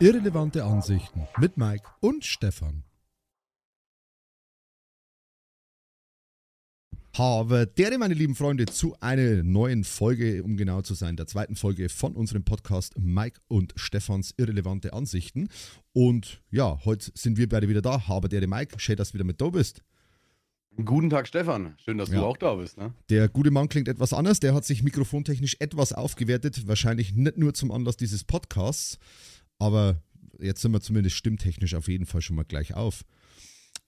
Irrelevante Ansichten mit Mike und Stefan. Habe dere, meine lieben Freunde, zu einer neuen Folge, um genau zu sein, der zweiten Folge von unserem Podcast Mike und Stefans Irrelevante Ansichten. Und ja, heute sind wir beide wieder da. Habe dere, Mike, schön, dass du wieder mit da bist. Guten Tag, Stefan. Schön, dass ja. du auch da bist. Ne? Der gute Mann klingt etwas anders. Der hat sich mikrofontechnisch etwas aufgewertet. Wahrscheinlich nicht nur zum Anlass dieses Podcasts, aber jetzt sind wir zumindest stimmtechnisch auf jeden Fall schon mal gleich auf.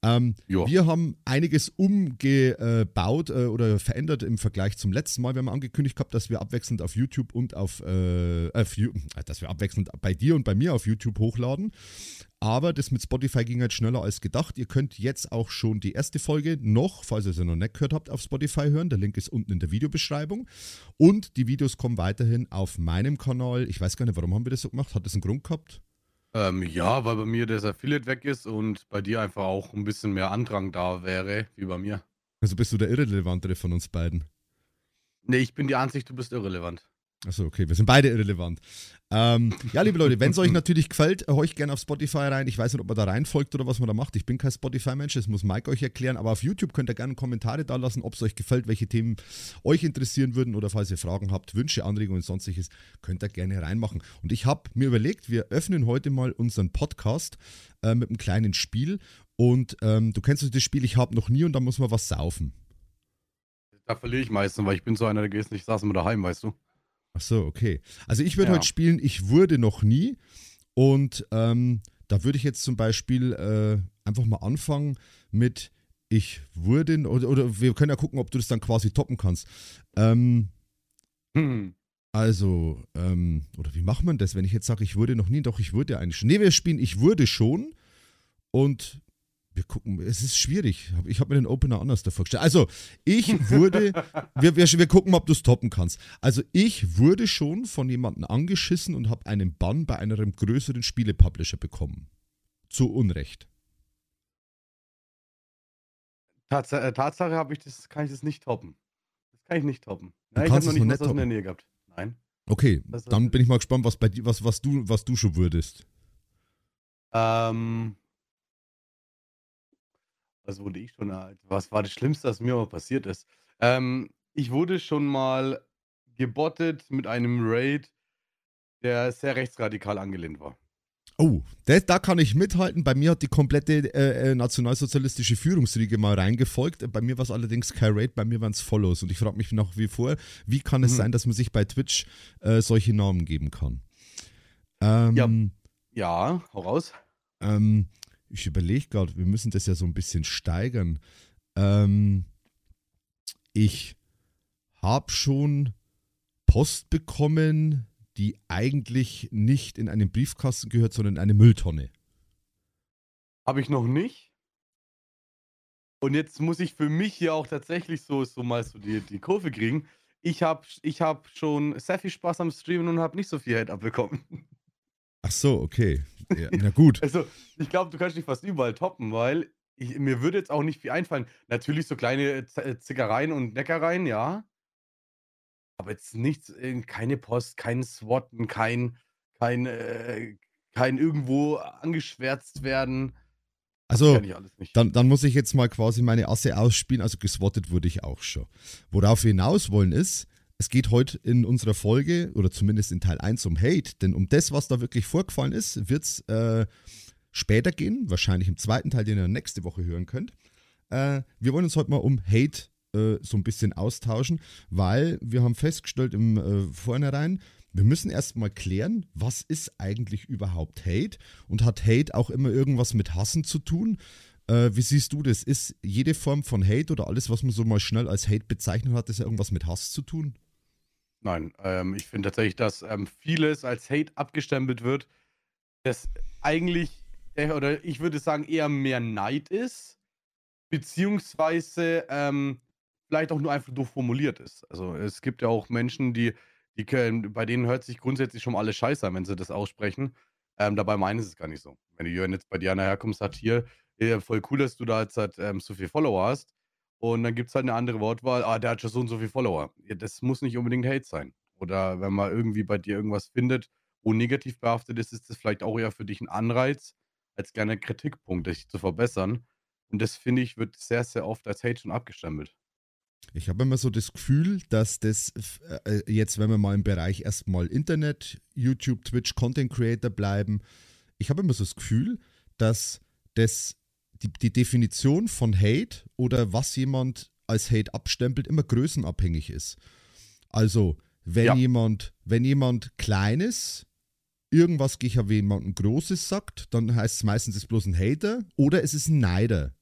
Ähm, wir haben einiges umgebaut äh, oder verändert im Vergleich zum letzten Mal. Wir haben angekündigt gehabt, dass wir abwechselnd auf YouTube und auf, äh, auf äh, dass wir abwechselnd bei dir und bei mir auf YouTube hochladen. Aber das mit Spotify ging halt schneller als gedacht. Ihr könnt jetzt auch schon die erste Folge noch, falls ihr sie noch nicht gehört habt, auf Spotify hören. Der Link ist unten in der Videobeschreibung. Und die Videos kommen weiterhin auf meinem Kanal. Ich weiß gar nicht, warum haben wir das so gemacht? Hat das einen Grund gehabt? Ähm, ja, weil bei mir das Affiliate weg ist und bei dir einfach auch ein bisschen mehr Andrang da wäre, wie bei mir. Also bist du der Irrelevantere von uns beiden? Nee, ich bin die Ansicht, du bist irrelevant. Achso, okay, wir sind beide irrelevant. Ähm, ja, liebe Leute, wenn es euch natürlich gefällt, euch gerne auf Spotify rein. Ich weiß nicht, ob man da reinfolgt oder was man da macht. Ich bin kein Spotify-Mensch, das muss Mike euch erklären. Aber auf YouTube könnt ihr gerne Kommentare da lassen, ob es euch gefällt, welche Themen euch interessieren würden oder falls ihr Fragen habt, Wünsche, Anregungen und sonstiges, könnt ihr gerne reinmachen. Und ich habe mir überlegt, wir öffnen heute mal unseren Podcast äh, mit einem kleinen Spiel. Und ähm, du kennst das Spiel, ich habe noch nie und da muss man was saufen. Da verliere ich meistens, weil ich bin so einer, der geht nicht, saß immer daheim, weißt du. Ach so, okay. Also ich würde ja. heute spielen, ich wurde noch nie. Und ähm, da würde ich jetzt zum Beispiel äh, einfach mal anfangen mit ich wurde, oder, oder, wir können ja gucken, ob du das dann quasi toppen kannst. Ähm, hm. Also, ähm, oder wie macht man das, wenn ich jetzt sage, ich wurde noch nie? Doch, ich wurde eigentlich schon. Nee, wir spielen, ich wurde schon. Und wir gucken, es ist schwierig. Ich habe mir den Opener anders da vorgestellt. Also, ich wurde, wir, wir, wir gucken mal, ob du es toppen kannst. Also, ich wurde schon von jemandem angeschissen und habe einen Bann bei einem größeren Spielepublisher bekommen. Zu Unrecht. Tats äh, Tatsache habe ich das, kann ich das nicht toppen. Das kann ich nicht toppen. Ja, ich habe noch nicht was in der Nähe gehabt. Nein. Okay, dann bin ich mal gespannt, was bei was, was du, was du schon würdest. Ähm, was wurde ich schon alt? Was war das Schlimmste, was mir mal passiert ist? Ähm, ich wurde schon mal gebottet mit einem Raid, der sehr rechtsradikal angelehnt war. Oh, das, da kann ich mithalten. Bei mir hat die komplette äh, äh nationalsozialistische Führungsriege mal reingefolgt. Bei mir war es allerdings kein Raid, bei mir waren es Follows. Und ich frage mich nach wie vor, wie kann es mhm. sein, dass man sich bei Twitch äh, solche Namen geben kann? Ähm, ja. ja, hau raus. Ähm, ich überlege gerade, wir müssen das ja so ein bisschen steigern. Ähm, ich habe schon Post bekommen, die eigentlich nicht in einen Briefkasten gehört, sondern in eine Mülltonne. Habe ich noch nicht. Und jetzt muss ich für mich hier auch tatsächlich so, so mal so die, die Kurve kriegen. Ich habe ich hab schon sehr viel Spaß am Streamen und habe nicht so viel Hate abbekommen. Ach so, okay. Ja, na gut. also, ich glaube, du kannst dich fast überall toppen, weil ich, mir würde jetzt auch nicht viel einfallen. Natürlich so kleine Z äh, Zickereien und Neckereien, ja. Aber jetzt nichts, äh, keine Post, kein Swatten, kein, kein, äh, kein irgendwo angeschwärzt werden. Also, dann, dann muss ich jetzt mal quasi meine Asse ausspielen. Also, geswattet wurde ich auch schon. Worauf wir hinaus wollen ist, es geht heute in unserer Folge, oder zumindest in Teil 1, um Hate. Denn um das, was da wirklich vorgefallen ist, wird es äh, später gehen. Wahrscheinlich im zweiten Teil, den ihr nächste Woche hören könnt. Äh, wir wollen uns heute mal um Hate äh, so ein bisschen austauschen, weil wir haben festgestellt im äh, Vornherein, wir müssen erstmal klären, was ist eigentlich überhaupt Hate und hat Hate auch immer irgendwas mit Hassen zu tun? Äh, wie siehst du das? Ist jede Form von Hate oder alles, was man so mal schnell als Hate bezeichnet hat, das ja irgendwas mit Hass zu tun? Nein, ähm, ich finde tatsächlich, dass ähm, vieles als Hate abgestempelt wird, das eigentlich, äh, oder ich würde sagen, eher mehr Neid ist, beziehungsweise ähm, vielleicht auch nur einfach doof formuliert ist. Also es gibt ja auch Menschen, die, die können, bei denen hört sich grundsätzlich schon alles scheiße an, wenn sie das aussprechen. Ähm, dabei meinen sie es gar nicht so. Wenn du jetzt bei Diana herkommst, sagt hier, äh, voll cool, dass du da jetzt halt, ähm, so viel Follower hast. Und dann gibt es halt eine andere Wortwahl, ah, der hat schon so und so viel Follower. Ja, das muss nicht unbedingt Hate sein. Oder wenn man irgendwie bei dir irgendwas findet, negativ behaftet ist, ist das vielleicht auch eher für dich ein Anreiz als kleiner Kritikpunkt, dich zu verbessern. Und das finde ich, wird sehr, sehr oft als Hate schon abgestempelt. Ich habe immer so das Gefühl, dass das äh, jetzt, wenn wir mal im Bereich erstmal Internet, YouTube, Twitch, Content Creator bleiben, ich habe immer so das Gefühl, dass das die, die Definition von Hate oder was jemand als Hate abstempelt, immer größenabhängig ist. Also, wenn ja. jemand, wenn jemand Kleines irgendwas gegen jemanden Großes sagt, dann heißt es meistens, es ist bloß ein Hater oder es ist ein Neider.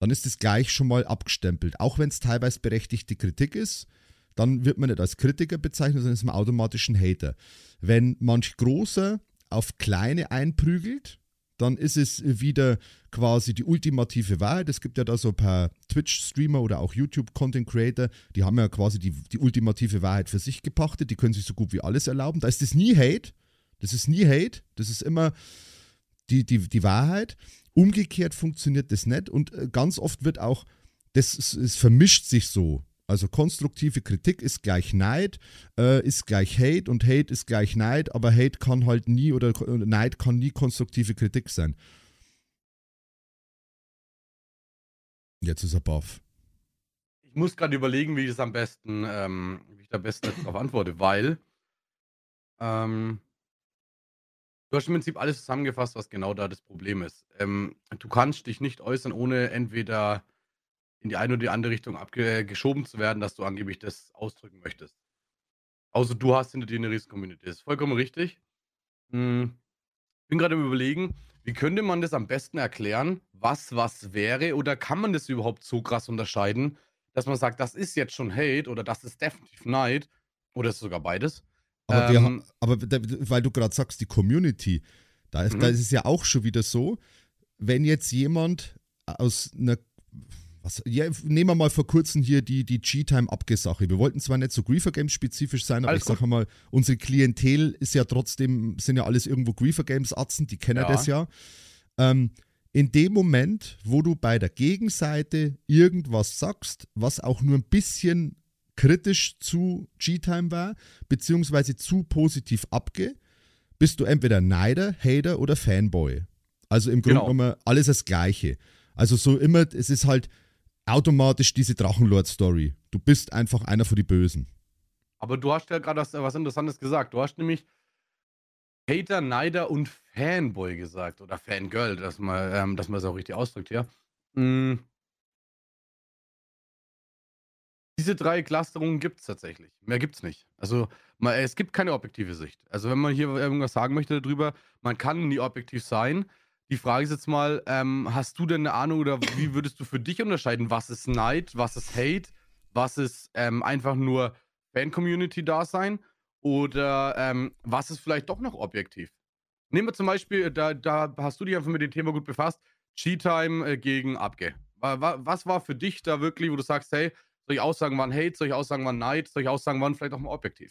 Dann ist es gleich schon mal abgestempelt. Auch wenn es teilweise berechtigte Kritik ist, dann wird man nicht als Kritiker bezeichnet, sondern ist man automatisch ein Hater. Wenn manch Großer auf Kleine einprügelt, dann ist es wieder quasi die ultimative Wahrheit. Es gibt ja da so ein paar Twitch-Streamer oder auch YouTube-Content-Creator, die haben ja quasi die, die ultimative Wahrheit für sich gepachtet, die können sich so gut wie alles erlauben. Da ist das nie Hate, das ist nie Hate, das ist immer die, die, die Wahrheit. Umgekehrt funktioniert das nicht und äh, ganz oft wird auch, das es vermischt sich so. Also konstruktive Kritik ist gleich Neid, äh, ist gleich Hate und Hate ist gleich Neid, aber Hate kann halt nie oder Neid kann nie konstruktive Kritik sein. Jetzt ist er baff. Ich muss gerade überlegen, wie ich das am besten, ähm, wie ich da am besten darauf antworte, weil ähm, du hast im Prinzip alles zusammengefasst, was genau da das Problem ist. Ähm, du kannst dich nicht äußern, ohne entweder in die eine oder die andere Richtung abgeschoben zu werden, dass du angeblich das ausdrücken möchtest. Außer du hast hinter dir eine Riesen-Community. Das ist vollkommen richtig. Hm. Bin gerade im Überlegen, wie könnte man das am besten erklären, was was wäre oder kann man das überhaupt so krass unterscheiden, dass man sagt, das ist jetzt schon Hate oder das ist definitiv Neid oder ist sogar beides? Aber, ähm, aber weil du gerade sagst, die Community, da ist, mhm. da ist es ja auch schon wieder so, wenn jetzt jemand aus einer was, ja, nehmen wir mal vor kurzem hier die, die G-Time-Abgesache. Wir wollten zwar nicht so Griefer Games spezifisch sein, aber Alles ich sage mal, unsere Klientel ist ja trotzdem, sind ja alles irgendwo Griefer Games Atzen, die kennen ja. das ja. Ähm, in dem Moment, wo du bei der Gegenseite irgendwas sagst, was auch nur ein bisschen kritisch zu G-Time war, beziehungsweise zu positiv abgeht, bist du entweder Neider, Hater oder Fanboy. Also im Grunde genau. genommen alles das Gleiche. Also so immer, es ist halt, automatisch diese Drachenlord-Story. Du bist einfach einer von die Bösen. Aber du hast ja gerade was Interessantes gesagt. Du hast nämlich Hater, Neider und Fanboy gesagt. Oder Fangirl, dass man, ähm, dass es auch richtig ausdrückt hier. Mhm. Diese drei Clusterungen gibt es tatsächlich. Mehr gibt es nicht. Also man, es gibt keine objektive Sicht. Also wenn man hier irgendwas sagen möchte darüber, man kann nie objektiv sein. Die Frage ist jetzt mal, ähm, hast du denn eine Ahnung oder wie würdest du für dich unterscheiden, was ist Neid, was ist Hate, was ist ähm, einfach nur Fan-Community-Dasein oder ähm, was ist vielleicht doch noch objektiv? Nehmen wir zum Beispiel, da, da hast du dich einfach mit dem Thema gut befasst, Cheat-Time äh, gegen Abge. Was war für dich da wirklich, wo du sagst, hey, solche Aussagen waren Hate, solche Aussagen waren Neid, solche Aussagen waren vielleicht auch mal objektiv?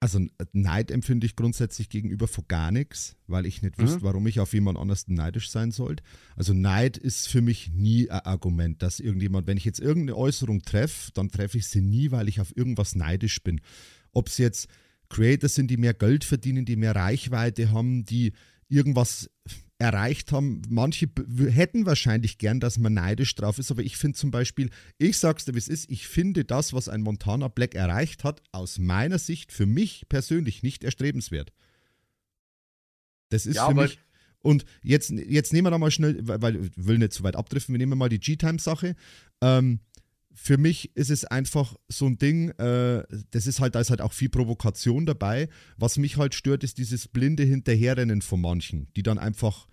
Also Neid empfinde ich grundsätzlich gegenüber vor gar nichts, weil ich nicht mhm. wüsste, warum ich auf jemand anders neidisch sein sollte. Also Neid ist für mich nie ein Argument, dass irgendjemand, wenn ich jetzt irgendeine Äußerung treffe, dann treffe ich sie nie, weil ich auf irgendwas neidisch bin. Ob es jetzt Creators sind, die mehr Geld verdienen, die mehr Reichweite haben, die irgendwas erreicht haben. Manche hätten wahrscheinlich gern, dass man neidisch drauf ist, aber ich finde zum Beispiel, ich sag's dir, wie es ist, ich finde das, was ein Montana Black erreicht hat, aus meiner Sicht für mich persönlich nicht erstrebenswert. Das ist ja, für mich. Und jetzt, jetzt nehmen wir da mal schnell, weil ich will nicht zu weit abdriften, wir nehmen mal die G-Time-Sache. Ähm, für mich ist es einfach so ein Ding, äh, das ist halt, da ist halt auch viel Provokation dabei. Was mich halt stört, ist dieses blinde Hinterherrennen von manchen, die dann einfach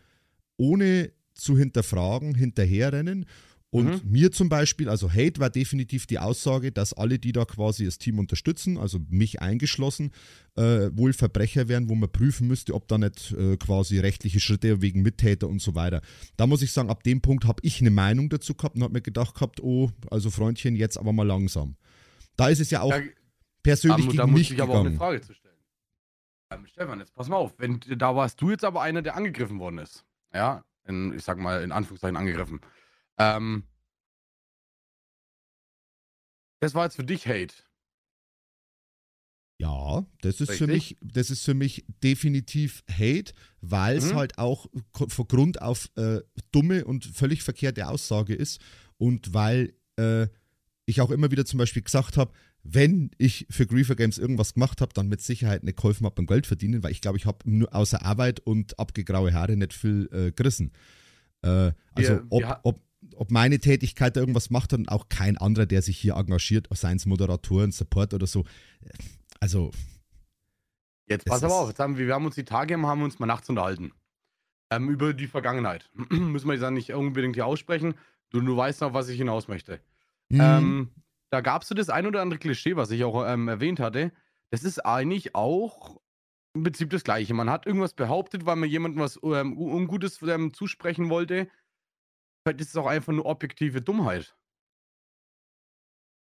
ohne zu hinterfragen hinterherrennen und mhm. mir zum Beispiel, also Hate war definitiv die Aussage, dass alle, die da quasi das Team unterstützen, also mich eingeschlossen, äh, wohl Verbrecher wären, wo man prüfen müsste, ob da nicht äh, quasi rechtliche Schritte wegen Mittäter und so weiter. Da muss ich sagen, ab dem Punkt habe ich eine Meinung dazu gehabt und habe mir gedacht gehabt, oh, also Freundchen, jetzt aber mal langsam. Da ist es ja auch ja, persönlich da, gegen da mich ich gegangen. aber auch eine Frage zu stellen. Ähm, Stefan, jetzt pass mal auf, wenn da warst du jetzt aber einer, der angegriffen worden ist. Ja, in, ich sag mal in Anführungszeichen angegriffen. Ähm, das war jetzt für dich Hate. Ja, das ist für mich, das ist für mich definitiv Hate, weil es mhm. halt auch von Grund auf äh, dumme und völlig verkehrte Aussage ist und weil äh, ich auch immer wieder zum Beispiel gesagt habe, wenn ich für Griefer Games irgendwas gemacht habe, dann mit Sicherheit eine geholfen habe beim Geld verdienen, weil ich glaube, ich habe nur außer Arbeit und abgegraue Haare nicht viel äh, gerissen. Äh, also wir, ob, wir ob, ob meine Tätigkeit da irgendwas macht und auch kein anderer, der sich hier engagiert, seien es Moderatoren, Support oder so. Also. Jetzt pass aber auf, jetzt haben wir, wir haben uns die Tage haben uns mal nachts unterhalten. Ähm, über die Vergangenheit. Müssen wir jetzt nicht unbedingt hier aussprechen. Du, du weißt noch, was ich hinaus möchte. Mhm. Ähm, da gab es so das ein oder andere Klischee, was ich auch ähm, erwähnt hatte. Das ist eigentlich auch im Prinzip das Gleiche. Man hat irgendwas behauptet, weil man jemandem was ähm, Ungutes ähm, zusprechen wollte. Vielleicht ist es auch einfach nur objektive Dummheit.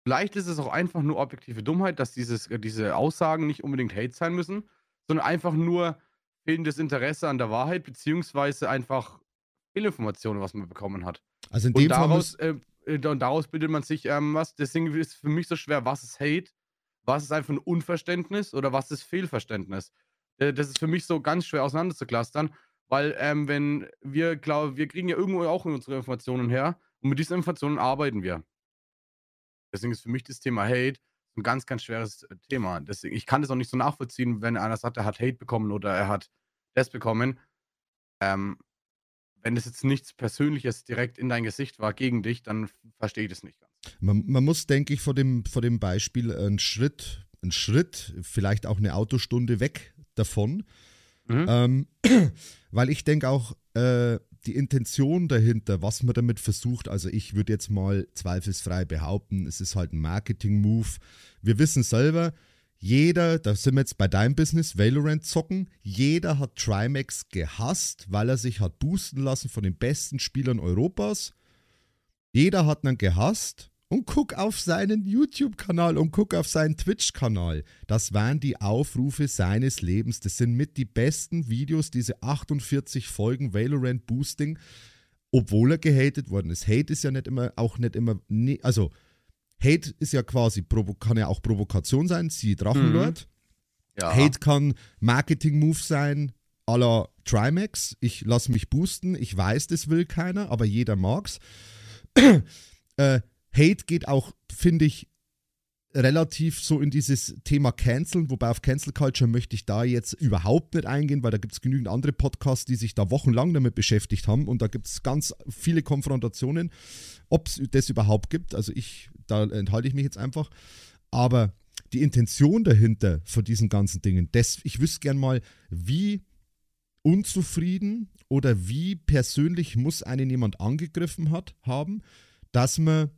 Vielleicht ist es auch einfach nur objektive Dummheit, dass dieses, äh, diese Aussagen nicht unbedingt Hate sein müssen, sondern einfach nur fehlendes Interesse an der Wahrheit, beziehungsweise einfach Fehlinformationen, was man bekommen hat. Also in dem und daraus, Fall äh, und daraus bildet man sich ähm, was. Deswegen ist es für mich so schwer, was ist Hate, was ist einfach ein Unverständnis oder was ist Fehlverständnis. Äh, das ist für mich so ganz schwer auseinanderzuklustern, weil ähm, wenn wir glauben, wir kriegen ja irgendwo auch unsere Informationen her und mit diesen Informationen arbeiten wir. Deswegen ist für mich das Thema Hate ein ganz, ganz schweres äh, Thema. Deswegen, ich kann das auch nicht so nachvollziehen, wenn einer sagt, er hat Hate bekommen oder er hat das bekommen. Ähm, wenn es jetzt nichts Persönliches direkt in dein Gesicht war gegen dich, dann verstehe ich das nicht ganz. Man, man, muss, denke ich, vor dem, vor dem Beispiel einen Schritt, einen Schritt, vielleicht auch eine Autostunde weg davon. Mhm. Ähm, weil ich denke auch, äh, die Intention dahinter, was man damit versucht, also ich würde jetzt mal zweifelsfrei behaupten, es ist halt ein Marketing-Move. Wir wissen selber, jeder, da sind wir jetzt bei deinem Business, Valorant zocken, jeder hat Trimax gehasst, weil er sich hat boosten lassen von den besten Spielern Europas. Jeder hat ihn gehasst und guck auf seinen YouTube-Kanal und guck auf seinen Twitch-Kanal. Das waren die Aufrufe seines Lebens. Das sind mit die besten Videos, diese 48 Folgen Valorant Boosting, obwohl er gehatet worden ist. Hate ist ja nicht immer, auch nicht immer, also Hate ist ja quasi, kann ja auch Provokation sein, siehe Drachenlord. Mhm. Ja. Hate kann Marketing-Move sein, à la Trimax. Ich lasse mich boosten, ich weiß, das will keiner, aber jeder mag's. äh, Hate geht auch, finde ich, relativ so in dieses Thema Canceln, wobei auf Cancel Culture möchte ich da jetzt überhaupt nicht eingehen, weil da gibt es genügend andere Podcasts, die sich da wochenlang damit beschäftigt haben und da gibt es ganz viele Konfrontationen, ob es das überhaupt gibt. Also ich, da enthalte ich mich jetzt einfach. Aber die Intention dahinter von diesen ganzen Dingen, das, ich wüsste gern mal, wie unzufrieden oder wie persönlich muss einen jemand angegriffen hat, haben, dass man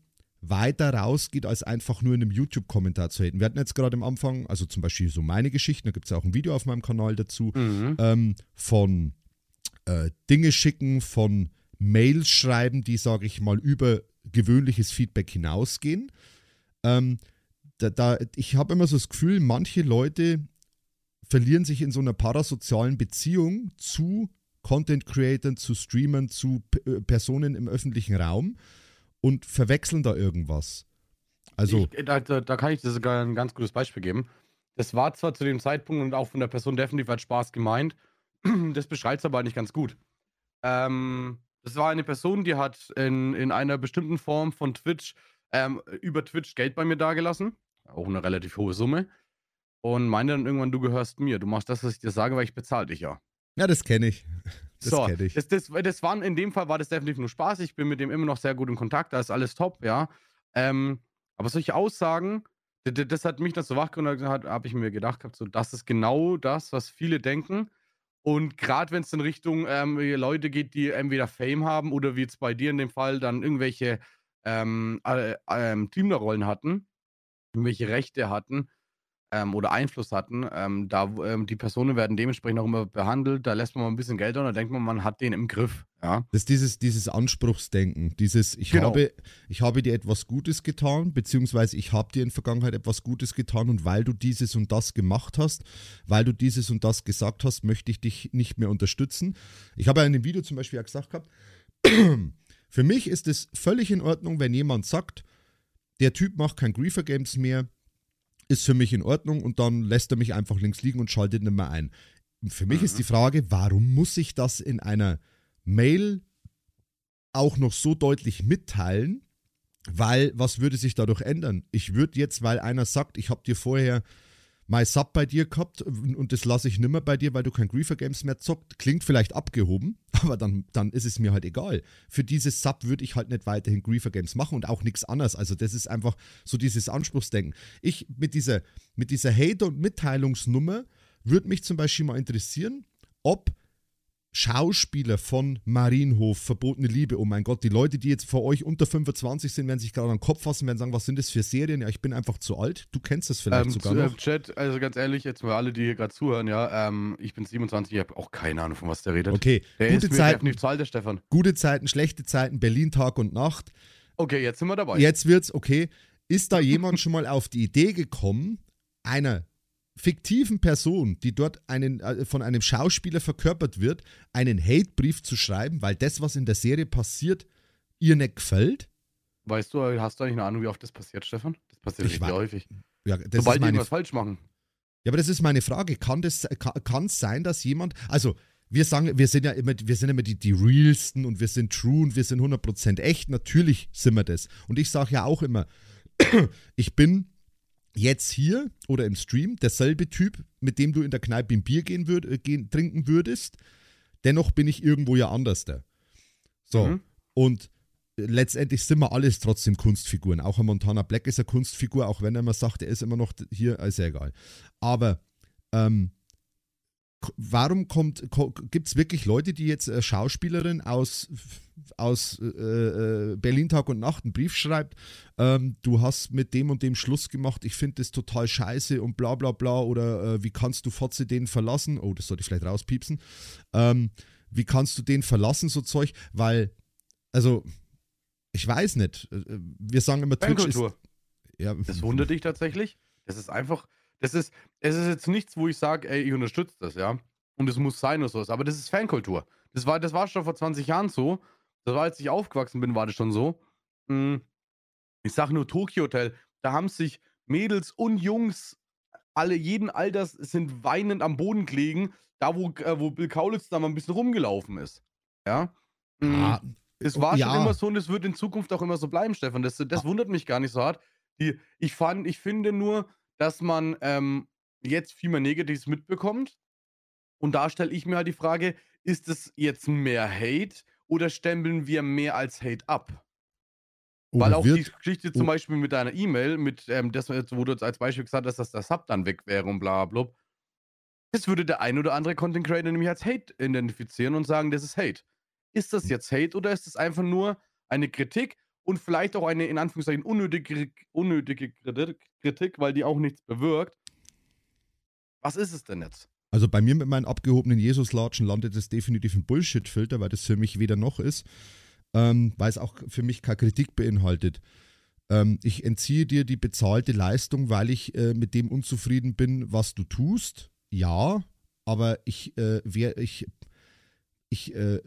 weiter rausgeht, als einfach nur in einem YouTube-Kommentar zu haten. Wir hatten jetzt gerade am Anfang, also zum Beispiel so meine Geschichten, da gibt es ja auch ein Video auf meinem Kanal dazu, mhm. ähm, von äh, Dinge schicken, von Mails schreiben, die, sage ich mal, über gewöhnliches Feedback hinausgehen. Ähm, da, da, ich habe immer so das Gefühl, manche Leute verlieren sich in so einer parasozialen Beziehung zu Content Creatern, zu Streamern, zu P äh, Personen im öffentlichen Raum und verwechseln da irgendwas. Also. Ich, da, da, kann ich dir sogar ein ganz gutes Beispiel geben. Das war zwar zu dem Zeitpunkt und auch von der Person definitiv als Spaß gemeint, das beschreibt es aber nicht ganz gut. Ähm, das war eine Person, die hat in, in einer bestimmten Form von Twitch ähm, über Twitch Geld bei mir dagelassen. Auch eine relativ hohe Summe. Und meinte dann irgendwann, du gehörst mir. Du machst das, was ich dir sage, weil ich bezahle dich ja. Ja, das kenne ich. Das so, kenne ich. Das, das, das waren, in dem Fall war das definitiv nur Spaß. Ich bin mit dem immer noch sehr gut in Kontakt, da ist alles top, ja. Ähm, aber solche Aussagen, das, das hat mich dann so wachgerüttelt, habe ich mir gedacht, so, das ist genau das, was viele denken. Und gerade wenn es in Richtung ähm, Leute geht, die entweder Fame haben oder wie jetzt bei dir in dem Fall dann irgendwelche ähm, äh, ähm, Teamlerrollen hatten, irgendwelche Rechte hatten, ähm, oder Einfluss hatten, ähm, da ähm, die Personen werden dementsprechend auch immer behandelt, da lässt man mal ein bisschen Geld und da denkt man, man hat den im Griff. Ja. Das ist dieses, dieses Anspruchsdenken, dieses ich, genau. habe, ich habe dir etwas Gutes getan, beziehungsweise ich habe dir in der Vergangenheit etwas Gutes getan und weil du dieses und das gemacht hast, weil du dieses und das gesagt hast, möchte ich dich nicht mehr unterstützen. Ich habe ja in dem Video zum Beispiel ja gesagt gehabt, für mich ist es völlig in Ordnung, wenn jemand sagt, der Typ macht kein Griefer Games mehr, ist für mich in Ordnung und dann lässt er mich einfach links liegen und schaltet nicht mehr ein. Für mich mhm. ist die Frage, warum muss ich das in einer Mail auch noch so deutlich mitteilen? Weil, was würde sich dadurch ändern? Ich würde jetzt, weil einer sagt, ich habe dir vorher mein Sub bei dir gehabt und das lasse ich nimmer bei dir, weil du kein Griefer Games mehr zockt. Klingt vielleicht abgehoben, aber dann, dann ist es mir halt egal. Für dieses Sub würde ich halt nicht weiterhin Griefer Games machen und auch nichts anderes. Also das ist einfach so dieses Anspruchsdenken. Ich mit dieser, mit dieser Hater- und Mitteilungsnummer würde mich zum Beispiel mal interessieren, ob Schauspieler von Marienhof, verbotene Liebe, oh mein Gott, die Leute, die jetzt vor euch unter 25 sind, werden sich gerade an den Kopf fassen, werden sagen, was sind das für Serien? Ja, ich bin einfach zu alt. Du kennst das vielleicht ähm, sogar zu, noch. Chat, also ganz ehrlich, jetzt mal alle, die hier gerade zuhören, ja, ähm, ich bin 27, ich habe auch keine Ahnung, von was der redet. Okay, der gute ist Zeiten, nicht zu alt, der Stefan. Gute Zeiten, schlechte Zeiten, Berlin Tag und Nacht. Okay, jetzt sind wir dabei. Jetzt wird's, okay. Ist da jemand schon mal auf die Idee gekommen, einer fiktiven Person, die dort einen, äh, von einem Schauspieler verkörpert wird, einen Hatebrief zu schreiben, weil das, was in der Serie passiert, ihr nicht gefällt? Weißt du, hast du eigentlich eine Ahnung, wie oft das passiert, Stefan? Das passiert ich sehr häufig. Ja, Sobald die irgendwas falsch machen. Ja, aber das ist meine Frage. Kann es kann, sein, dass jemand, also wir sagen, wir sind ja immer, wir sind immer die, die realsten und wir sind true und wir sind 100% echt. Natürlich sind wir das. Und ich sage ja auch immer, ich bin jetzt hier oder im Stream derselbe Typ, mit dem du in der Kneipe ein Bier gehen würd, äh, gehen, trinken würdest. Dennoch bin ich irgendwo ja anders da. So. Mhm. Und letztendlich sind wir alles trotzdem Kunstfiguren. Auch ein Montana Black ist eine Kunstfigur, auch wenn er immer sagt, er ist immer noch hier, ist ja egal. Aber ähm, warum kommt, gibt es wirklich Leute, die jetzt äh, Schauspielerin aus, aus äh, äh, Berlin Tag und Nacht einen Brief schreibt, ähm, du hast mit dem und dem Schluss gemacht, ich finde das total scheiße und bla bla bla oder äh, wie kannst du Fotze den verlassen? Oh, das sollte ich vielleicht rauspiepsen. Ähm, wie kannst du den verlassen, so Zeug? Weil, also, ich weiß nicht. Äh, wir sagen immer Twitch ist, ja, Das wundert dich tatsächlich. Das ist einfach, das ist, es ist jetzt nichts, wo ich sage, ey, ich unterstütze das, ja. Und es muss sein oder sowas. Aber das ist Fankultur. Das war, das war schon vor 20 Jahren so. Das war, als ich aufgewachsen bin, war das schon so. Hm. Ich sage nur Tokyo Hotel. Da haben sich Mädels und Jungs, alle jeden Alters, sind weinend am Boden gelegen, da wo, äh, wo Bill Kaulitz da mal ein bisschen rumgelaufen ist. Ja. Hm. Ah, es war ja. schon immer so und es wird in Zukunft auch immer so bleiben, Stefan. Das, das ah. wundert mich gar nicht so hart. Die, ich, fand, ich finde nur, dass man ähm, jetzt viel mehr Negatives mitbekommt. Und da stelle ich mir halt die Frage, ist es jetzt mehr Hate oder stempeln wir mehr als Hate ab? Weil auch die Geschichte zum Beispiel mit deiner E-Mail, mit ähm, das, wo du jetzt als Beispiel gesagt hast, dass das Sub dann weg wäre und bla bla. Das würde der ein oder andere Content Creator nämlich als Hate identifizieren und sagen, das ist Hate. Ist das jetzt Hate oder ist das einfach nur eine Kritik und vielleicht auch eine in Anführungszeichen unnötige, unnötige Kritik, weil die auch nichts bewirkt. Was ist es denn jetzt? Also bei mir mit meinen abgehobenen Jesus-Latschen landet es definitiv im Bullshit-Filter, weil das für mich weder noch ist, ähm, weil es auch für mich keine Kritik beinhaltet. Ähm, ich entziehe dir die bezahlte Leistung, weil ich äh, mit dem unzufrieden bin, was du tust. Ja, aber ich, äh, wer, ich ich äh,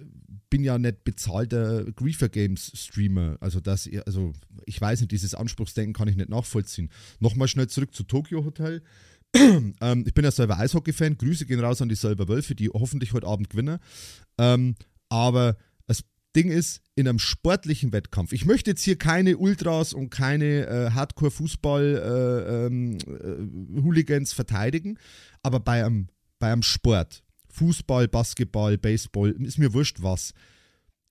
bin ja nicht bezahlter Griefer Games Streamer. Also das, also ich weiß nicht, dieses Anspruchsdenken kann ich nicht nachvollziehen. Nochmal schnell zurück zu Tokyo Hotel. ähm, ich bin ja selber Eishockey-Fan. Grüße gehen raus an die selber Wölfe, die hoffentlich heute Abend gewinnen. Ähm, aber das Ding ist, in einem sportlichen Wettkampf, ich möchte jetzt hier keine Ultras und keine äh, Hardcore-Fußball-Hooligans äh, ähm, äh, verteidigen, aber bei einem, bei einem Sport, Fußball, Basketball, Baseball, ist mir wurscht was.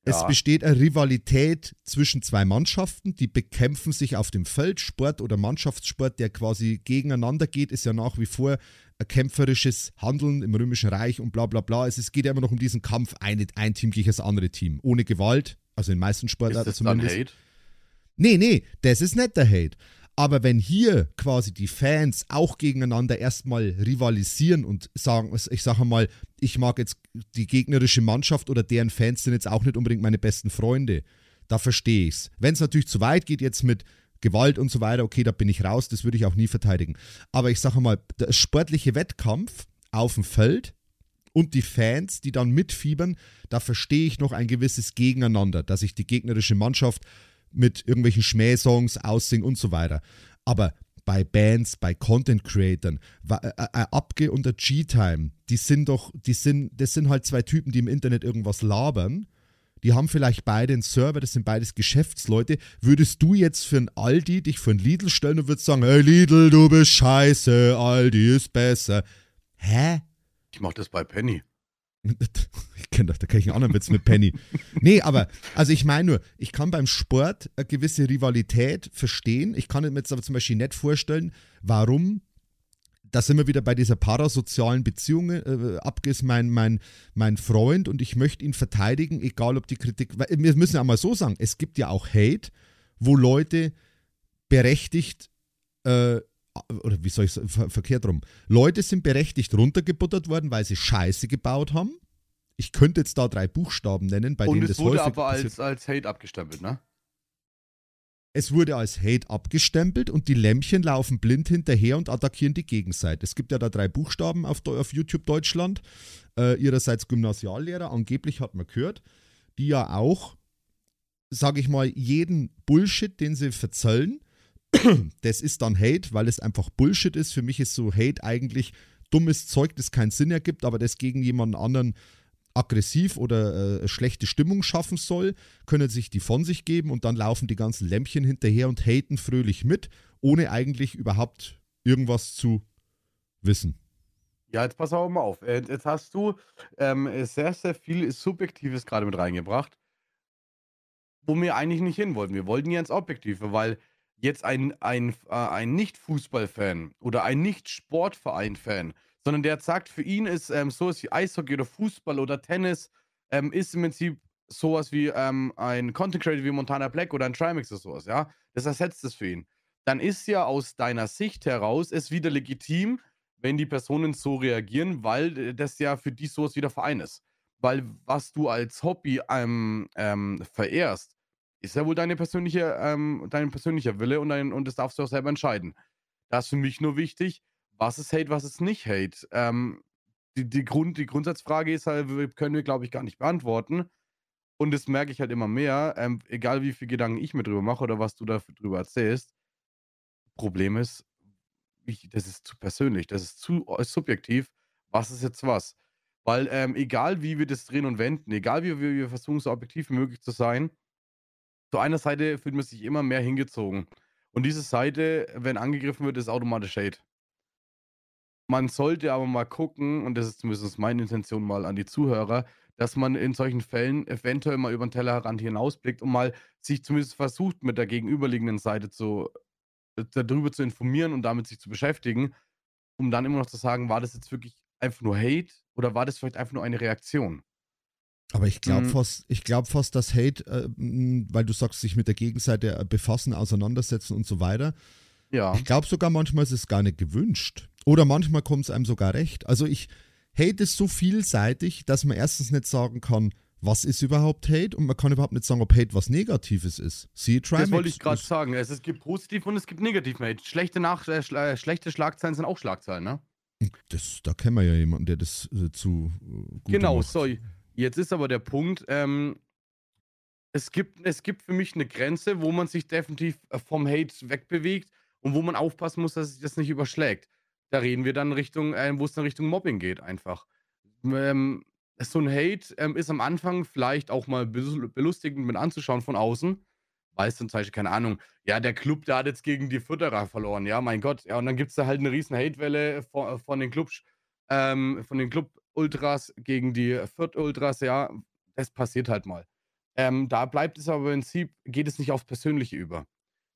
Ja. Es besteht eine Rivalität zwischen zwei Mannschaften, die bekämpfen sich auf dem Feld. Sport oder Mannschaftssport, der quasi gegeneinander geht, ist ja nach wie vor ein kämpferisches Handeln im Römischen Reich und bla bla bla. Es geht ja immer noch um diesen Kampf, ein, ein Team gegen das andere Team. Ohne Gewalt, also in den meisten Sportarten zumindest. Dann Hate? Nee, nee, das ist nicht der Hate. Aber wenn hier quasi die Fans auch gegeneinander erstmal rivalisieren und sagen, ich sage mal, ich mag jetzt die gegnerische Mannschaft oder deren Fans sind jetzt auch nicht unbedingt meine besten Freunde, da verstehe ich es. Wenn es natürlich zu weit geht jetzt mit Gewalt und so weiter, okay, da bin ich raus, das würde ich auch nie verteidigen. Aber ich sage mal, der sportliche Wettkampf auf dem Feld und die Fans, die dann mitfiebern, da verstehe ich noch ein gewisses Gegeneinander, dass ich die gegnerische Mannschaft mit irgendwelchen Schmähsongs aussingen und so weiter. Aber bei Bands, bei Content Creatern, äh, äh, Abge und der G-Time, die sind doch, die sind, das sind halt zwei Typen, die im Internet irgendwas labern. Die haben vielleicht beide einen Server, das sind beides Geschäftsleute. Würdest du jetzt für ein Aldi dich für ein Lidl stellen und würdest sagen, hey Lidl, du bist scheiße, Aldi ist besser. Hä? Ich mach das bei Penny. Ich kenne doch, da kann ich einen anderen Witz mit Penny. Nee, aber, also ich meine nur, ich kann beim Sport eine gewisse Rivalität verstehen. Ich kann mir jetzt aber zum Beispiel nicht vorstellen, warum, da sind wir wieder bei dieser parasozialen Beziehung, äh, Abges mein, mein, mein Freund und ich möchte ihn verteidigen, egal ob die Kritik, weil wir müssen ja mal so sagen, es gibt ja auch Hate, wo Leute berechtigt äh, oder wie soll ich sagen, ver verkehrt rum. Leute sind berechtigt runtergebuttert worden, weil sie Scheiße gebaut haben. Ich könnte jetzt da drei Buchstaben nennen, bei Und denen es das wurde häufig aber als, als Hate abgestempelt, ne? Es wurde als Hate abgestempelt und die Lämmchen laufen blind hinterher und attackieren die Gegenseite. Es gibt ja da drei Buchstaben auf, auf YouTube Deutschland. Äh, ihrerseits Gymnasiallehrer, angeblich hat man gehört, die ja auch, sage ich mal, jeden Bullshit, den sie verzöllen, das ist dann Hate, weil es einfach Bullshit ist. Für mich ist so Hate eigentlich dummes Zeug, das keinen Sinn ergibt, aber das gegen jemanden anderen aggressiv oder äh, schlechte Stimmung schaffen soll, können sich die von sich geben und dann laufen die ganzen Lämpchen hinterher und haten fröhlich mit, ohne eigentlich überhaupt irgendwas zu wissen. Ja, jetzt pass auch mal auf. Äh, Jetzt hast du ähm, sehr, sehr viel Subjektives gerade mit reingebracht, wo wir eigentlich nicht hin wollten. Wir wollten ja ins Objektive, weil jetzt ein, ein, äh, ein Nicht-Fußball-Fan oder ein Nicht-Sportverein-Fan, sondern der sagt, für ihn ist ähm, sowas wie Eishockey oder Fußball oder Tennis, ähm, ist im Prinzip sowas wie ähm, ein Content Creator wie Montana Black oder ein Trimax oder sowas, ja. Das ersetzt es für ihn. Dann ist ja aus deiner Sicht heraus es wieder legitim, wenn die Personen so reagieren, weil äh, das ja für die sowas wieder Verein ist. Weil was du als Hobby ähm, ähm, verehrst, ist ja wohl deine persönliche, ähm, dein persönlicher Wille und, dein, und das darfst du auch selber entscheiden. Da ist für mich nur wichtig, was ist Hate, was ist nicht Hate. Ähm, die, die, Grund, die Grundsatzfrage ist halt, können wir, glaube ich, gar nicht beantworten. Und das merke ich halt immer mehr, ähm, egal wie viele Gedanken ich mir drüber mache oder was du darüber erzählst. Problem ist, ich, das ist zu persönlich, das ist zu äh, subjektiv. Was ist jetzt was? Weil ähm, egal wie wir das drehen und wenden, egal wie wir, wir versuchen, so objektiv wie möglich zu sein, zu einer Seite fühlt man sich immer mehr hingezogen. Und diese Seite, wenn angegriffen wird, ist automatisch Hate. Man sollte aber mal gucken, und das ist zumindest meine Intention mal an die Zuhörer, dass man in solchen Fällen eventuell mal über den Tellerrand hinausblickt und mal sich zumindest versucht, mit der gegenüberliegenden Seite zu, äh, darüber zu informieren und damit sich zu beschäftigen, um dann immer noch zu sagen, war das jetzt wirklich einfach nur Hate oder war das vielleicht einfach nur eine Reaktion? Aber ich glaube Mhm. fast, ich glaube fast, dass Hate, äh, weil du sagst, sich mit der Gegenseite äh, befassen, auseinandersetzen und so weiter. Ja. Ich glaube sogar manchmal ist es gar nicht gewünscht. Oder manchmal kommt es einem sogar recht. Also ich, Hate ist so vielseitig, dass man erstens nicht sagen kann, was ist überhaupt Hate und man kann überhaupt nicht sagen, ob Hate was Negatives ist. Das Trimax. wollte ich gerade sagen. Es, es gibt positiv und es gibt negativ Hate. Schlechte, Nach äh, äh, schlechte Schlagzeilen sind auch Schlagzeilen, ne? Das, da kennen wir ja jemanden, der das äh, zu äh, gut Genau, macht. so. Jetzt ist aber der Punkt, ähm, es, gibt, es gibt für mich eine Grenze, wo man sich definitiv äh, vom Hate wegbewegt und wo man aufpassen muss, dass sich das nicht überschlägt. Da reden wir dann Richtung, äh, wo es dann Richtung Mobbing geht, einfach. Ähm, so ein Hate ähm, ist am Anfang vielleicht auch mal belu- belustigend mit anzuschauen von außen. Weißt du, zum Beispiel, keine Ahnung, ja, der Club, der hat jetzt gegen die Futterer verloren, ja, mein Gott. Ja, und dann gibt es da halt eine riesen Hatewelle von, von den Clubs, ähm, von den Club-Ultras gegen die Fürth-Ultras, ja, das passiert halt mal. Ähm, da bleibt es aber im Prinzip, geht es nicht aufs Persönliche über.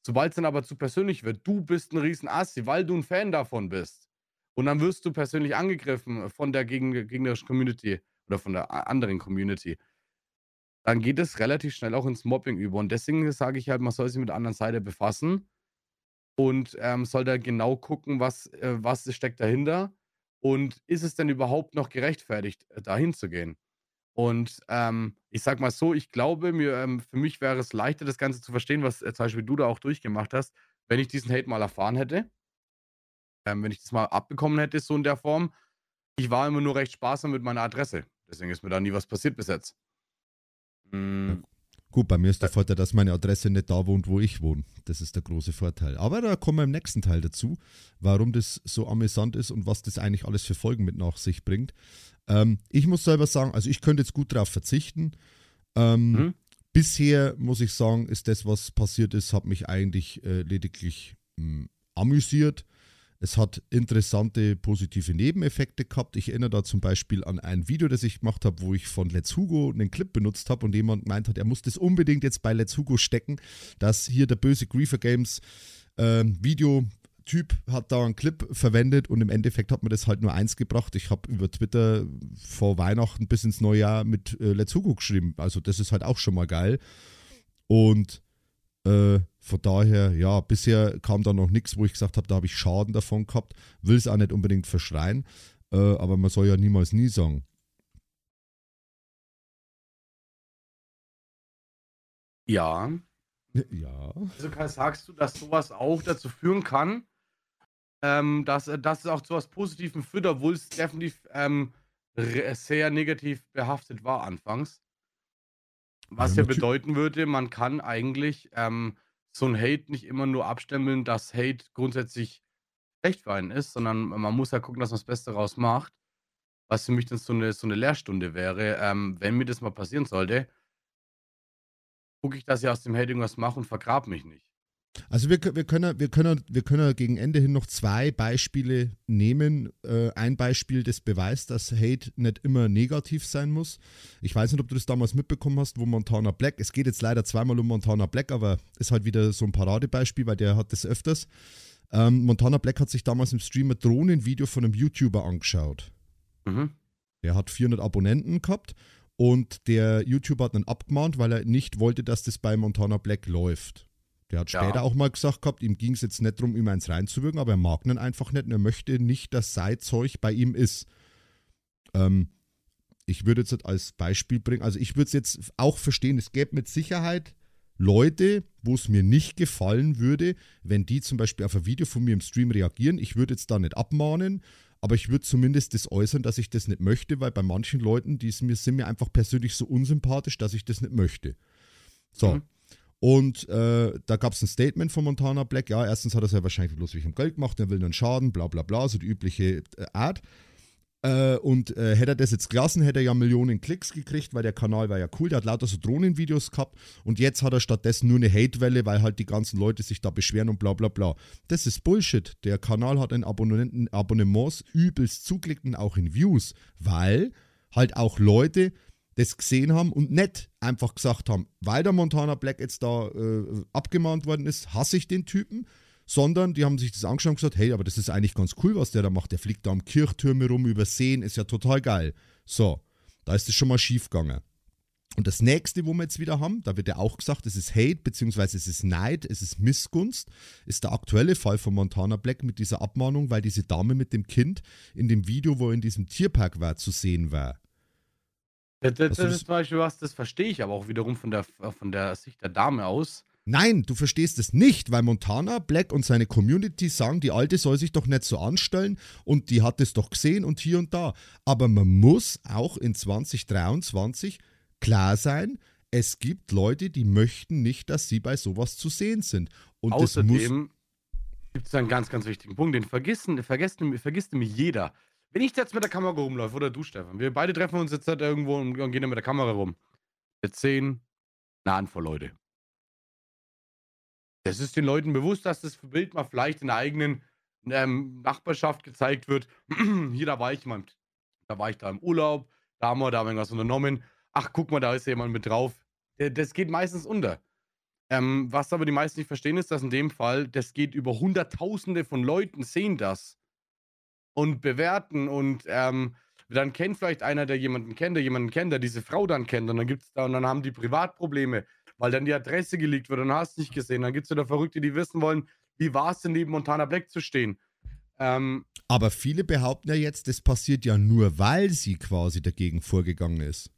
Sobald es dann aber zu persönlich wird, du bist ein riesen Assi, weil du ein Fan davon bist. Und dann wirst du persönlich angegriffen von der gegnerischen Community oder von der anderen Community. Dann geht es relativ schnell auch ins Mobbing über. Und deswegen sage ich halt, man soll sich mit der anderen Seite befassen und ähm, soll da genau gucken, was, äh, was steckt dahinter und ist es denn überhaupt noch gerechtfertigt, äh, dahin zu gehen? Und ähm, ich sag mal so, ich glaube, mir, ähm, für mich wäre es leichter, das Ganze zu verstehen, was äh, zum Beispiel du da auch durchgemacht hast, wenn ich diesen Hate mal erfahren hätte. Ähm, wenn ich das mal abbekommen hätte, so in der Form. Ich war immer nur recht sparsam mit meiner Adresse. Deswegen ist mir da nie was passiert bis jetzt. Mm, Gut, bei mir ist der Vorteil, dass meine Adresse nicht da wohnt, wo ich wohne. Das ist der große Vorteil. Aber da kommen wir im nächsten Teil dazu, warum das so amüsant ist und was das eigentlich alles für Folgen mit nach sich bringt. Ähm, ich muss selber sagen, also ich könnte jetzt gut darauf verzichten. Ähm, mhm. Bisher muss ich sagen, ist das, was passiert ist, hat mich eigentlich äh, lediglich mh, hm, amüsiert. Es hat interessante positive Nebeneffekte gehabt. Ich erinnere da zum Beispiel an ein Video, das ich gemacht habe, wo ich von Let's Hugo einen Clip benutzt habe und jemand meint hat, er muss das unbedingt jetzt bei Let's Hugo stecken, dass hier der böse Griefer Games äh, Video Typ hat da einen Clip verwendet und im Endeffekt hat mir das halt nur eins gebracht. Ich habe über Twitter vor Weihnachten bis ins neue Jahr mit äh, Let's Hugo geschrieben. Also das ist halt auch schon mal geil. Und äh, von daher, ja, bisher kam da noch nichts, wo ich gesagt habe, da habe ich Schaden davon gehabt. Will es auch nicht unbedingt verschreien, äh, aber man soll ja niemals nie sagen. Ja. Ja. Also sagst du, dass sowas auch dazu führen kann, ähm, dass, dass es auch zu was Positivem führt, obwohl es definitiv ähm, sehr negativ behaftet war anfangs? Was ja, ja bedeuten würde, man kann eigentlich ähm, so ein Hate nicht immer nur abstempeln, dass Hate grundsätzlich schlecht für einen ist, sondern man muss ja gucken, dass man das Beste daraus macht. Was für mich dann so eine, so eine Lehrstunde wäre, ähm, wenn mir das mal passieren sollte, gucke ich, dass ich aus dem Hate irgendwas mache und vergrab mich nicht. Also wir, wir, können, wir, können, wir können gegen Ende hin noch zwei Beispiele nehmen. Äh, ein Beispiel, das beweist, dass Hate nicht immer negativ sein muss. Ich weiß nicht, ob du das damals mitbekommen hast, wo Montana Black, es geht jetzt leider zweimal um Montana Black, aber ist halt wieder so ein Paradebeispiel, weil der hat das öfters. Ähm, Montana Black hat sich damals im Stream ein Drohnenvideo von einem YouTuber angeschaut. Mhm. Der hat 400 Abonnenten gehabt und der YouTuber hat ihn abgemahnt, weil er nicht wollte, dass das bei Montana Black läuft. Der hat später ja. auch mal gesagt gehabt, ihm ging es jetzt nicht darum, ihm eins reinzuwirken, aber er mag ihn einfach nicht und er möchte nicht, dass sein Zeug bei ihm ist. Ähm, ich würde jetzt als Beispiel bringen, also ich würde es jetzt auch verstehen, es gäbe mit Sicherheit Leute, wo es mir nicht gefallen würde, wenn die zum Beispiel auf ein Video von mir im Stream reagieren. Ich würde jetzt da nicht abmahnen, aber ich würde zumindest das äußern, dass ich das nicht möchte, weil bei manchen Leuten, die sind mir, sind mir einfach persönlich so unsympathisch, dass ich das nicht möchte. So. Mhm. Und äh, da gab es ein Statement von Montana Black. Ja, erstens hat er es ja wahrscheinlich bloß wegen Geld gemacht, er will einen Schaden, bla bla bla, so die übliche äh, Art. Äh, und äh, hätte er das jetzt gelassen, hätte er ja Millionen Klicks gekriegt, weil der Kanal war ja cool, der hat lauter so Drohnenvideos gehabt und jetzt hat er stattdessen nur eine Hatewelle, weil halt die ganzen Leute sich da beschweren und bla bla bla. Das ist Bullshit. Der Kanal hat in Abonnenten, Abonnements übelst zugeklickt und auch in Views, weil halt auch Leute das gesehen haben und nicht einfach gesagt haben, weil der Montana Black jetzt da äh, abgemahnt worden ist, hasse ich den Typen, sondern die haben sich das angeschaut und gesagt, hey, aber das ist eigentlich ganz cool, was der da macht. Der fliegt da am Kirchtürme rum, übersehen, ist ja total geil. So, da ist es schon mal schief gegangen. Und das nächste, wo wir jetzt wieder haben, da wird ja auch gesagt, es ist Hate, beziehungsweise es ist Neid, es ist Missgunst, ist der aktuelle Fall von Montana Black mit dieser Abmahnung, weil diese Dame mit dem Kind in dem Video, wo er in diesem Tierpark war, zu sehen war. Das, das, das ist zum Beispiel was, das verstehe ich aber auch wiederum von der, von der Sicht der Dame aus. Nein, du verstehst es nicht, weil Montana Black und seine Community sagen, die Alte soll sich doch nicht so anstellen und die hat es doch gesehen und hier und da. Aber man muss auch in 2023 klar sein, es gibt Leute, die möchten nicht, dass sie bei sowas zu sehen sind. Und Außerdem gibt es einen ganz, ganz wichtigen Punkt, den vergisst, vergisst, vergisst nämlich jeder. Wenn ich jetzt mit der Kamera rumlaufe oder du, Stefan, wir beide treffen uns jetzt halt irgendwo und, gehen dann mit der Kamera rum. Jetzt sehen eine Handvoll Leute. Das ist den Leuten bewusst, dass das Bild mal vielleicht in der eigenen ähm, Nachbarschaft gezeigt wird. Hier, da war ich mal, da war ich da im Urlaub, da haben wir da irgendwas unternommen. Ach, guck mal, da ist jemand mit drauf. Das geht meistens unter. Ähm, was aber die meisten nicht verstehen, ist, dass in dem Fall, das geht über Hunderttausende von Leuten, sehen das und bewerten und ähm, dann kennt vielleicht einer, der jemanden kennt, der jemanden kennt, der diese Frau dann kennt und dann gibt's da und dann haben die Privatprobleme, weil dann die Adresse geleakt wird und hast nicht gesehen. Dann gibt es wieder Verrückte, die wissen wollen, wie war es denn neben Montana Black zu stehen. Ähm, Aber viele behaupten ja jetzt, das passiert ja nur, weil sie quasi dagegen vorgegangen ist.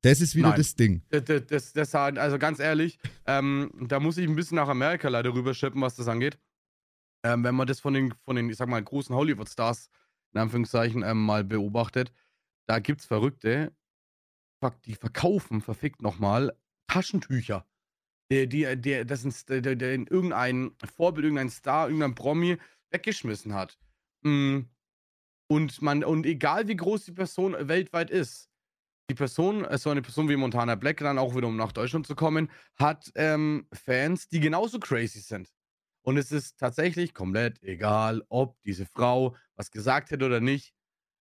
Das ist wieder Nein, das Ding. Das, das, das, also ganz ehrlich, ähm, da muss ich ein bisschen nach Amerika leider rüberschippen, was das angeht ähm, wenn man das von den, von den, ich sag mal, großen Hollywood-Stars, in Anführungszeichen, ähm, mal beobachtet, da gibt's Verrückte, die verkaufen, verfickt nochmal, Taschentücher, die, die, die das ist, der, der in irgendein Vorbild, irgendein Star, irgendein Promi weggeschmissen hat. Mm. Und man, und egal wie groß die Person weltweit ist, die Person, so eine Person wie Montana Black, dann auch wieder um nach Deutschland zu kommen, hat ähm, Fans, die genauso crazy sind. Und es ist tatsächlich komplett egal, ob diese Frau was gesagt hätte oder nicht.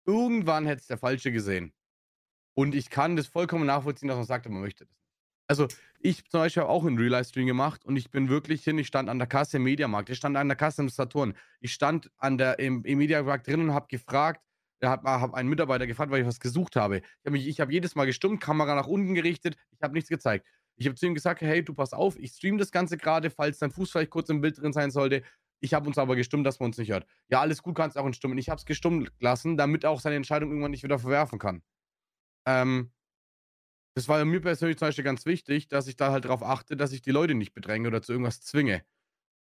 Irgendwann hätte es der Falsche gesehen. Und ich kann das vollkommen nachvollziehen, dass man sagt, man möchte das. Also, ich zum Beispiel habe auch einen Real-Life-Stream gemacht und ich bin wirklich hin, ich stand an der Kasse im Mediamarkt, ich stand an der Kasse im Saturn, ich stand an der, im, im Mediamarkt drin und habe gefragt, da hat hab einen Mitarbeiter gefragt, weil ich was gesucht habe. Ich habe hab jedes Mal gestummt, Kamera nach unten gerichtet, ich habe nichts gezeigt. Ich habe zu ihm gesagt, hey, du pass auf, ich stream das Ganze gerade, falls dein Fuß vielleicht kurz im Bild drin sein sollte. Ich habe uns aber gestummt, dass man uns nicht hört. Ja, alles gut, kannst auch entstummen. Ich habe es gestummt lassen, damit er auch seine Entscheidung irgendwann nicht wieder verwerfen kann. Ähm, das war mir persönlich zum Beispiel ganz wichtig, dass ich da halt darauf achte, dass ich die Leute nicht bedränge oder zu irgendwas zwinge.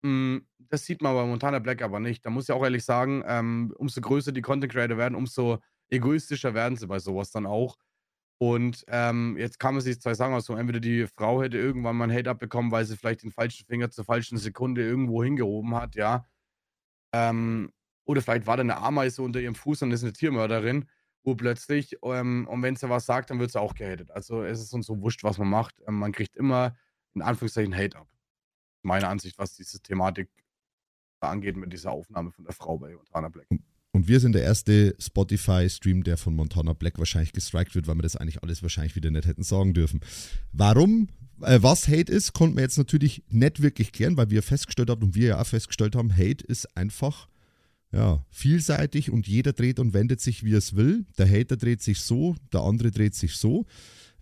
Hm, das sieht man bei Montana Black aber nicht. Da muss ich auch ehrlich sagen, ähm, umso größer die Content Creator werden, umso egoistischer werden sie bei sowas dann auch. Und ähm, jetzt kann man sich zwei sagen, also entweder die Frau hätte irgendwann mal einen Hate abbekommen, weil sie vielleicht den falschen Finger zur falschen Sekunde irgendwo hingehoben hat, ja. Ähm, oder vielleicht war da eine Ameise unter ihrem Fuß und ist eine Tiermörderin, wo plötzlich, ähm, und wenn sie was sagt, dann wird sie auch gehatet. Also es ist uns so wurscht, was man macht. Ähm, man kriegt immer in Anführungszeichen Hate ab. Meine Ansicht, was diese Thematik angeht mit dieser Aufnahme von der Frau bei Montana Black. Und wir sind der erste Spotify-Stream, der von Montana Black wahrscheinlich gestrikt wird, weil wir das eigentlich alles wahrscheinlich wieder nicht hätten sagen dürfen. Warum, äh, was Hate ist, konnten wir jetzt natürlich nicht wirklich klären, weil wir festgestellt haben und wir ja auch festgestellt haben, Hate ist einfach ja, vielseitig und jeder dreht und wendet sich, wie es will. Der Hater dreht sich so, der andere dreht sich so.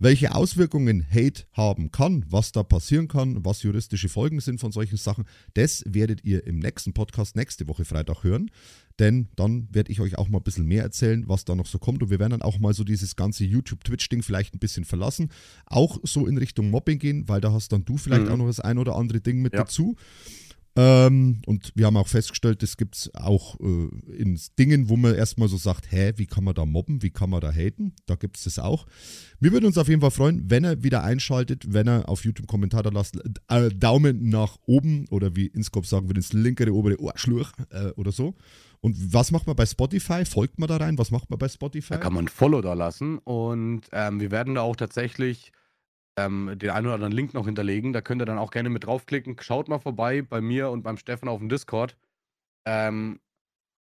Welche Auswirkungen Hate haben kann, was da passieren kann, was juristische Folgen sind von solchen Sachen, das werdet ihr im nächsten Podcast nächste Woche Freitag hören. Denn dann werde ich euch auch mal ein bisschen mehr erzählen, was da noch so kommt. Und wir werden dann auch mal so dieses ganze YouTube-Twitch-Ding vielleicht ein bisschen verlassen. Auch so in Richtung Mobbing gehen, weil da hast dann du vielleicht mhm. auch noch das ein oder andere Ding mit ja. dazu. Ähm, und wir haben auch festgestellt, das gibt es auch äh, in Dingen, wo man erstmal so sagt, hä, wie kann man da mobben, wie kann man da haten? Da gibt es das auch. Wir würden uns auf jeden Fall freuen, wenn er wieder einschaltet, wenn er auf YouTube Kommentar da lasst, äh, Daumen nach oben oder wie Inscope sagen würde, ins linkere obere Ohrschlurch äh, oder so. Und was macht man bei Spotify? Folgt man da rein? Was macht man bei Spotify? Da kann man ein Follow da lassen und ähm, wir werden da auch tatsächlich ähm, den einen oder anderen Link noch hinterlegen. Da könnt ihr dann auch gerne mit draufklicken. Schaut mal vorbei bei mir und beim Stefan auf dem Discord. Ähm,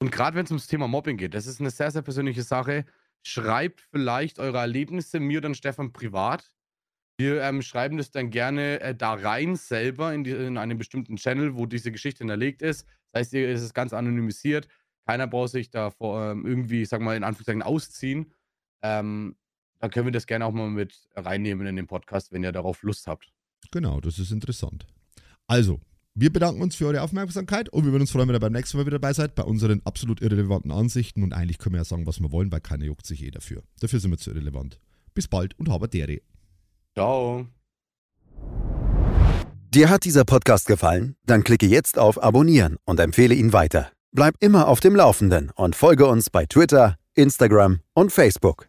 und gerade wenn es ums Thema Mobbing geht, das ist eine sehr, sehr persönliche Sache. Schreibt vielleicht eure Erlebnisse mir oder Stefan privat. Wir ähm, schreiben das dann gerne äh, da rein selber in, die, in, einem bestimmten Channel, wo diese Geschichte hinterlegt ist. Das heißt, hier ist es ganz anonymisiert. Keiner braucht sich da ähm, irgendwie, sag mal, in Anführungszeichen ausziehen. Ähm, dann können wir das gerne auch mal mit reinnehmen in den Podcast, wenn ihr darauf Lust habt. Genau, das ist interessant. Also, wir bedanken uns für eure Aufmerksamkeit und wir würden uns freuen, wenn ihr beim nächsten Mal wieder dabei seid, bei unseren absolut irrelevanten Ansichten. Und eigentlich können wir ja sagen, was wir wollen, weil keiner juckt sich eh dafür. Dafür sind wir zu irrelevant. Bis bald und habe Dere. Ciao. Dir hat dieser Podcast gefallen? Dann klicke jetzt auf Abonnieren und empfehle ihn weiter. Bleib immer auf dem Laufenden und folge uns bei Twitter, Instagram und Facebook.